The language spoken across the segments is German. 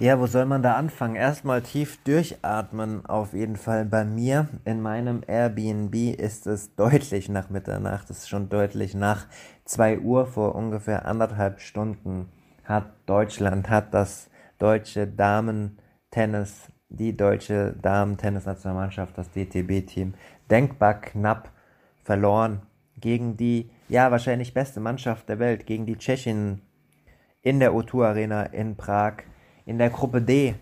Ja, wo soll man da anfangen? Erstmal tief durchatmen, auf jeden Fall bei mir. In meinem Airbnb ist es deutlich nach Mitternacht, es ist schon deutlich nach 2 Uhr, vor ungefähr anderthalb Stunden hat Deutschland, hat das deutsche Damen-Tennis, die deutsche Damen-Tennis-Nationalmannschaft, das DTB-Team, denkbar knapp verloren gegen die, ja, wahrscheinlich beste Mannschaft der Welt, gegen die Tschechinnen in der O2 Arena in Prag in der Gruppe D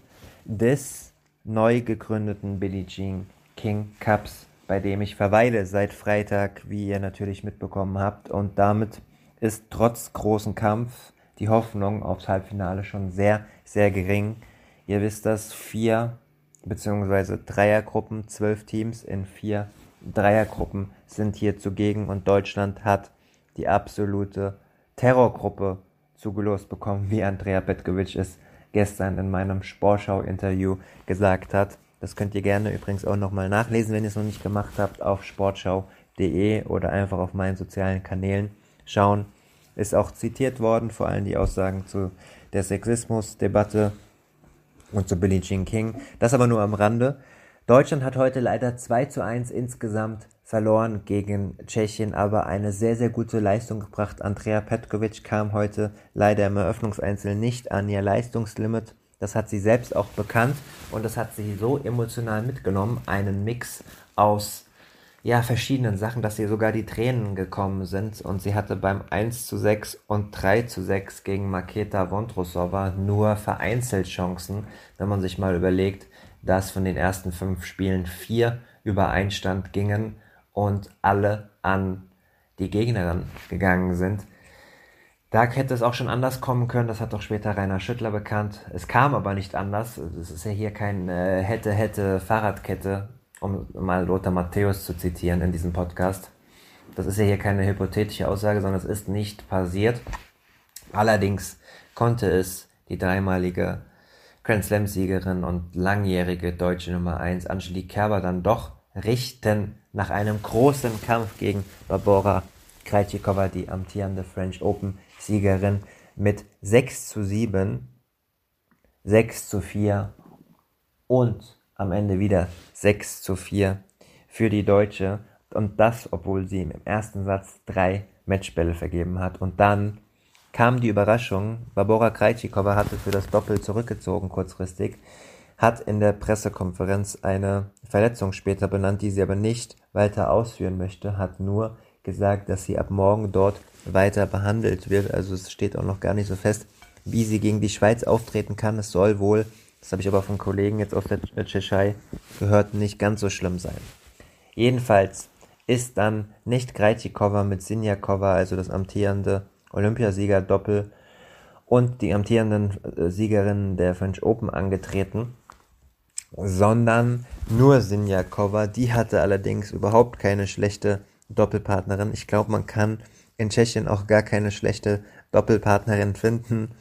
des neu gegründeten Billie Jean King Cups, bei dem ich verweile seit Freitag, wie ihr natürlich mitbekommen habt. Und damit ist trotz großen Kampf die Hoffnung aufs Halbfinale schon sehr, sehr gering. Ihr wisst das, vier bzw. Dreiergruppen, zwölf Teams in vier Dreiergruppen sind hier zugegen und Deutschland hat die absolute Terrorgruppe zugelost bekommen, wie Andrea Petkovic es gestern in meinem Sportschau-Interview gesagt hat. Das könnt ihr gerne übrigens auch nochmal nachlesen, wenn ihr es noch nicht gemacht habt, auf sportschau.de oder einfach auf meinen sozialen Kanälen schauen. Ist auch zitiert worden, vor allem die Aussagen zu der Sexismusdebatte und zu Billie Jean King. Das aber nur am Rande. Deutschland hat heute leider 2 zu 1 insgesamt verloren gegen Tschechien, aber eine sehr, sehr gute Leistung gebracht. Andrea Petkovic kam heute leider im Eröffnungseinzel nicht an ihr Leistungslimit. Das hat sie selbst auch bekannt und das hat sie so emotional mitgenommen. Einen Mix aus ja, verschiedenen Sachen, dass ihr sogar die Tränen gekommen sind und sie hatte beim 1 zu 6 und 3 zu 6 gegen Maketa Vondrosova nur vereinzelt Chancen, wenn man sich mal überlegt, dass von den ersten fünf Spielen vier über Einstand gingen und alle an die Gegnerin gegangen sind. Da hätte es auch schon anders kommen können, das hat doch später Rainer Schüttler bekannt. Es kam aber nicht anders. Es ist ja hier kein äh, hätte, hätte Fahrradkette, um mal Lothar Matthäus zu zitieren in diesem Podcast. Das ist ja hier keine hypothetische Aussage, sondern es ist nicht passiert. Allerdings konnte es die dreimalige Grand Slam-Siegerin und langjährige deutsche Nummer 1 Angelique Kerber dann doch richten nach einem großen Kampf gegen Barbora Krejcikova, die amtierende French Open Siegerin, mit 6 zu 7, 6 zu 4 und am Ende wieder 6 zu 4 für die Deutsche. Und das, obwohl sie im ersten Satz drei Matchbälle vergeben hat. Und dann kam die Überraschung. Barbora Krejcikova hatte für das Doppel zurückgezogen kurzfristig hat in der Pressekonferenz eine Verletzung später benannt, die sie aber nicht weiter ausführen möchte, hat nur gesagt, dass sie ab morgen dort weiter behandelt wird. Also es steht auch noch gar nicht so fest, wie sie gegen die Schweiz auftreten kann. Es soll wohl, das habe ich aber von Kollegen jetzt aus der Tschechei gehört, nicht ganz so schlimm sein. Jedenfalls ist dann nicht Krejcikova mit Sinjakova, also das amtierende Olympiasieger Doppel und die amtierenden äh, Siegerinnen der French Open angetreten, sondern nur Sinjakova. Die hatte allerdings überhaupt keine schlechte Doppelpartnerin. Ich glaube, man kann in Tschechien auch gar keine schlechte Doppelpartnerin finden.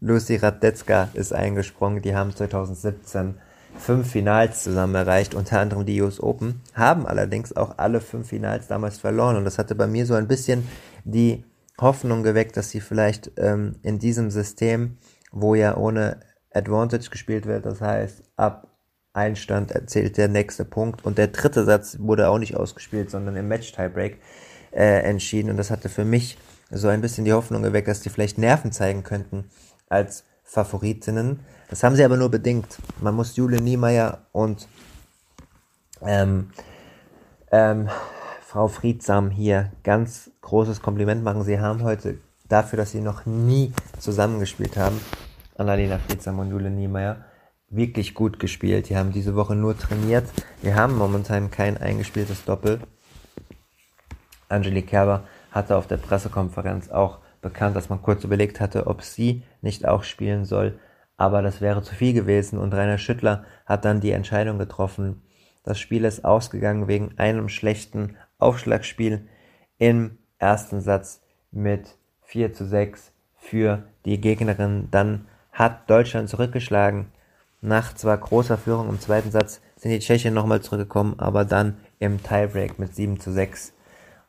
Lucy Radecka ist eingesprungen. Die haben 2017 fünf Finals zusammen erreicht, unter anderem die US Open, haben allerdings auch alle fünf Finals damals verloren. Und das hatte bei mir so ein bisschen die Hoffnung geweckt, dass sie vielleicht ähm, in diesem System, wo ja ohne Advantage gespielt wird, das heißt ab Einstand erzählt der nächste Punkt. Und der dritte Satz wurde auch nicht ausgespielt, sondern im Match-Tiebreak äh, entschieden. Und das hatte für mich so ein bisschen die Hoffnung geweckt, dass die vielleicht Nerven zeigen könnten als Favoritinnen. Das haben sie aber nur bedingt. Man muss Jule Niemeyer und ähm, ähm, Frau Friedsam hier ganz großes Kompliment machen. Sie haben heute dafür, dass sie noch nie zusammengespielt haben, Annalena Friedsam und Jule Niemeyer, wirklich gut gespielt. Die haben diese Woche nur trainiert. Wir haben momentan kein eingespieltes Doppel. Angelique Kerber hatte auf der Pressekonferenz auch bekannt, dass man kurz überlegt hatte, ob sie nicht auch spielen soll. aber das wäre zu viel gewesen und Rainer Schüttler hat dann die Entscheidung getroffen. Das Spiel ist ausgegangen wegen einem schlechten Aufschlagspiel im ersten Satz mit 4 zu 6 für die Gegnerin. Dann hat Deutschland zurückgeschlagen. Nach zwar großer Führung im zweiten Satz sind die Tschechen nochmal zurückgekommen, aber dann im Tiebreak mit 7 zu 6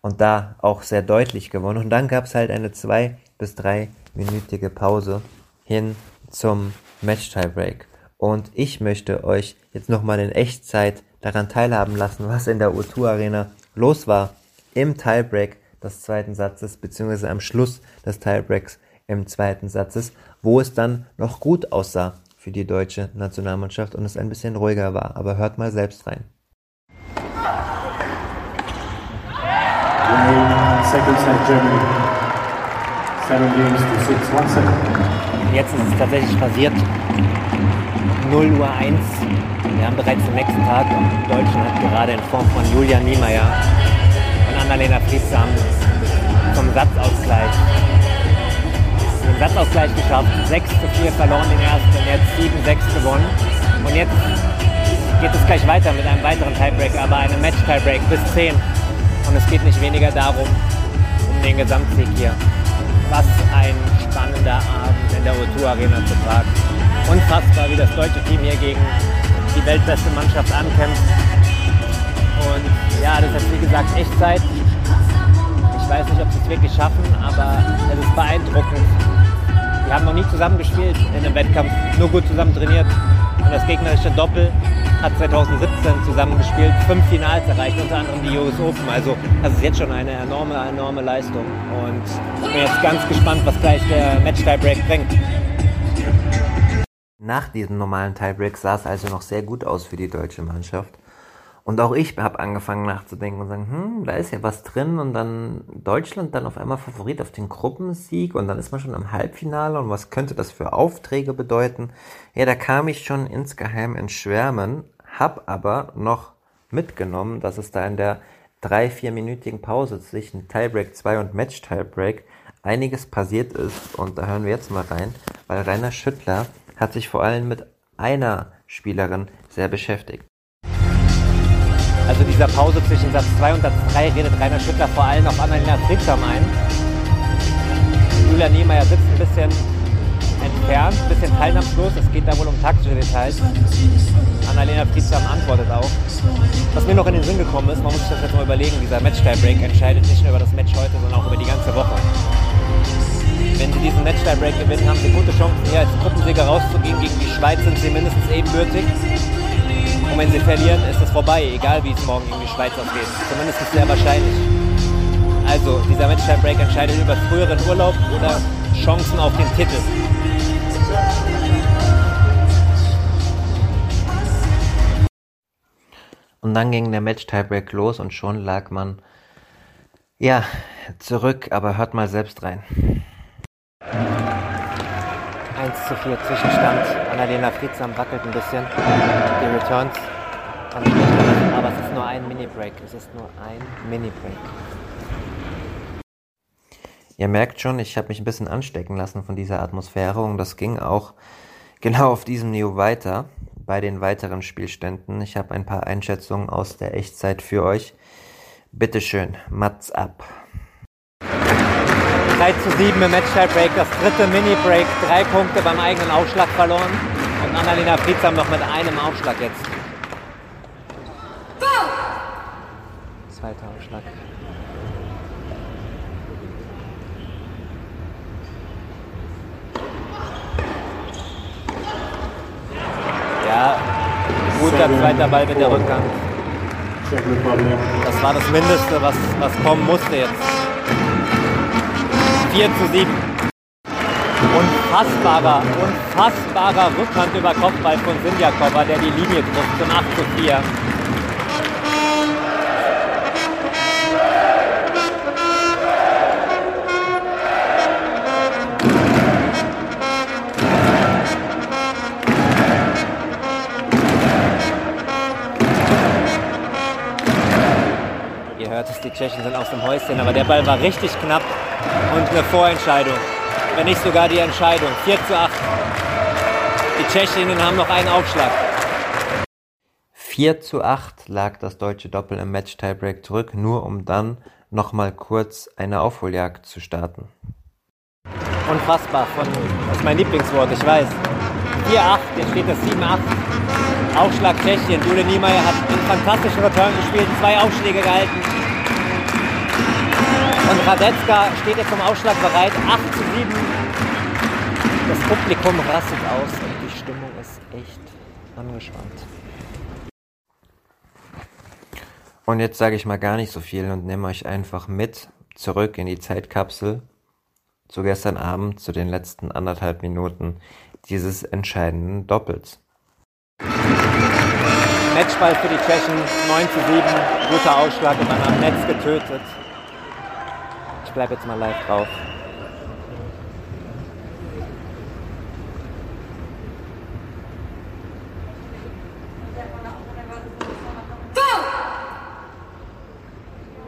und da auch sehr deutlich gewonnen. Und dann gab es halt eine zwei bis drei minütige Pause hin zum Match-Tiebreak. Und ich möchte euch jetzt nochmal in Echtzeit daran teilhaben lassen, was in der O2 Arena los war im Tiebreak des zweiten Satzes, beziehungsweise am Schluss des Tiebreaks im zweiten Satzes, wo es dann noch gut aussah für die deutsche Nationalmannschaft und es ein bisschen ruhiger war. Aber hört mal selbst rein. Jetzt ist es tatsächlich passiert. 0 Uhr 1. Wir haben bereits den nächsten Tag und Deutschland hat gerade in Form von Julian Niemeyer und Annalena Friedsam zum Satzausgleich Satzausgleich geschafft. 6 zu 4 verloren den ersten, jetzt 7-6 gewonnen. Und jetzt geht es gleich weiter mit einem weiteren Tiebreak, aber einem Match-Tiebreak bis 10. Und es geht nicht weniger darum, um den Gesamtsieg hier. Was ein spannender Abend in der O2 Arena zu Prag. Unfassbar, wie das deutsche Team hier gegen die weltbeste Mannschaft ankämpft. Und ja, das ist wie gesagt Echtzeit. Ich weiß nicht, ob sie es wirklich schaffen, aber es ist beeindruckend. Wir haben noch nie zusammen gespielt in einem Wettkampf, nur gut zusammen trainiert. Und das gegnerische Doppel hat 2017 zusammengespielt, fünf Finals erreicht, unter anderem die US Open. Also das ist jetzt schon eine enorme, enorme Leistung. Und ich bin jetzt ganz gespannt, was gleich der Match-Tiebreak bringt. Nach diesem normalen Tiebreak sah es also noch sehr gut aus für die deutsche Mannschaft. Und auch ich habe angefangen nachzudenken und sagen, hm, da ist ja was drin und dann Deutschland dann auf einmal Favorit auf den Gruppensieg und dann ist man schon im Halbfinale und was könnte das für Aufträge bedeuten? Ja, da kam ich schon insgeheim ins Schwärmen, hab aber noch mitgenommen, dass es da in der drei, vierminütigen Pause zwischen Tiebreak 2 und Match Tiebreak einiges passiert ist und da hören wir jetzt mal rein, weil Rainer Schüttler hat sich vor allem mit einer Spielerin sehr beschäftigt. Also dieser Pause zwischen Satz 2 und Satz 3 redet Rainer Schüttler vor allem auf Annalena Friedsam ein. Julia Niemeyer sitzt ein bisschen entfernt, ein bisschen teilnahmslos. Es geht da wohl um taktische Details. Annalena Friedsam antwortet auch. Was mir noch in den Sinn gekommen ist, man muss sich das jetzt mal überlegen, dieser Match-Tie-Break entscheidet nicht nur über das Match heute, sondern auch über die ganze Woche. Wenn sie diesen Match-Tie-Break gewinnen, haben sie gute Chancen, hier als Gruppensieger rauszugehen. Gegen die Schweiz sind sie mindestens ebenbürtig. Und wenn sie verlieren, ist es vorbei, egal wie es morgen gegen die Schweiz ausgeht. Zumindest sehr wahrscheinlich. Also, dieser Match-Break entscheidet über früheren Urlaub oder Chancen auf den Titel. Und dann ging der Match-Tiebreak los und schon lag man, ja, zurück, aber hört mal selbst rein. 1 zu 4 Zwischenstand. Annalena Friedsam wackelt ein bisschen. Die Returns. Aber es ist nur ein Mini-Break. Es ist nur ein Mini-Break. Ihr merkt schon, ich habe mich ein bisschen anstecken lassen von dieser Atmosphäre und das ging auch genau auf diesem Niveau weiter bei den weiteren Spielständen. Ich habe ein paar Einschätzungen aus der Echtzeit für euch. Bitteschön, Mats ab. 3 zu 7 im Match-Break, das dritte Mini-Break, drei Punkte beim eigenen Aufschlag verloren und Annalena Friedsam noch mit einem Aufschlag jetzt. Zweiter Aufschlag. Ja, guter zweiter Ball mit der Rückhand. Das war das Mindeste, was, was kommen musste jetzt. 4 zu 7. Unfassbarer, unfassbarer Rückhand über Kopfball von Sindjakova, der die Linie trifft zum 8 zu 4. Ihr hört es, die Tschechen sind aus dem Häuschen, aber der Ball war richtig knapp und eine Vorentscheidung, wenn nicht sogar die Entscheidung. 4 zu 8. Die Tschechinnen haben noch einen Aufschlag. 4 zu 8 lag das deutsche Doppel im Match-Tiebreak zurück, nur um dann nochmal kurz eine Aufholjagd zu starten. Unfassbar, von, das ist mein Lieblingswort, ich weiß. 4-8, jetzt steht das 7-8. Aufschlag Tschechien. Jule Niemeyer hat einen fantastischen Return gespielt, zwei Aufschläge gehalten. Und Radetzka steht jetzt zum Aufschlag bereit, 8 zu 7. Das Publikum rastet aus und die Stimmung ist echt angespannt. Und jetzt sage ich mal gar nicht so viel und nehme euch einfach mit zurück in die Zeitkapsel zu gestern Abend, zu den letzten anderthalb Minuten dieses entscheidenden Doppels. Matchball für die Tschechen, 9 zu 7, guter Ausschlag und dann am Netz getötet. Ich bleibe jetzt mal live drauf.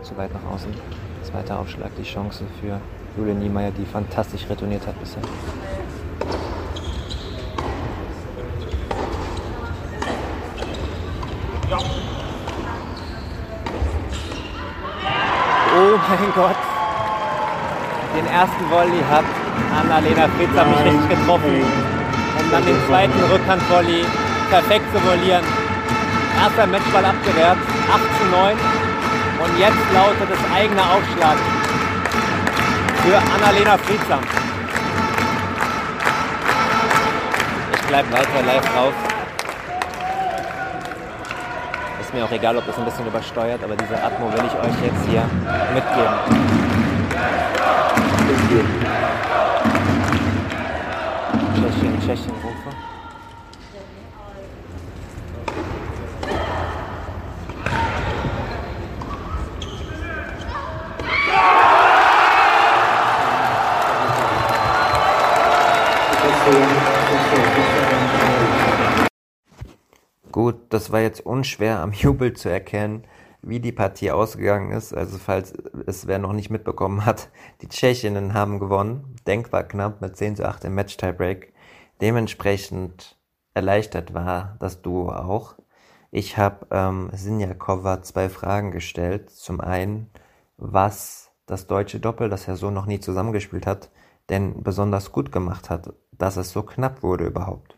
Zu weit nach außen. Zweiter Aufschlag, die Chance für Julian Niemeyer, die fantastisch retourniert hat bisher. Oh mein Gott. Den ersten Volley hat Annalena Fritzer mich richtig getroffen. Um dann den zweiten Rückhandvolley perfekt zu vollieren. Erster Matchball abgewehrt, 8 zu 9. Und jetzt lautet es eigener Aufschlag für Annalena Friedsam. Ich bleibe weiter live drauf. Ist mir auch egal, ob das ein bisschen übersteuert, aber diese Atmo will ich euch jetzt hier mitgeben. Gut, das war jetzt unschwer am Jubel zu erkennen, wie die Partie ausgegangen ist. Also falls es wer noch nicht mitbekommen hat, die Tschechinnen haben gewonnen, denkbar knapp mit 10 zu 8 im Match-Tiebreak. Dementsprechend erleichtert war das Duo auch. Ich habe ähm, Sinjakova zwei Fragen gestellt. Zum einen, was das deutsche Doppel, das er so noch nie zusammengespielt hat, denn besonders gut gemacht hat, dass es so knapp wurde überhaupt.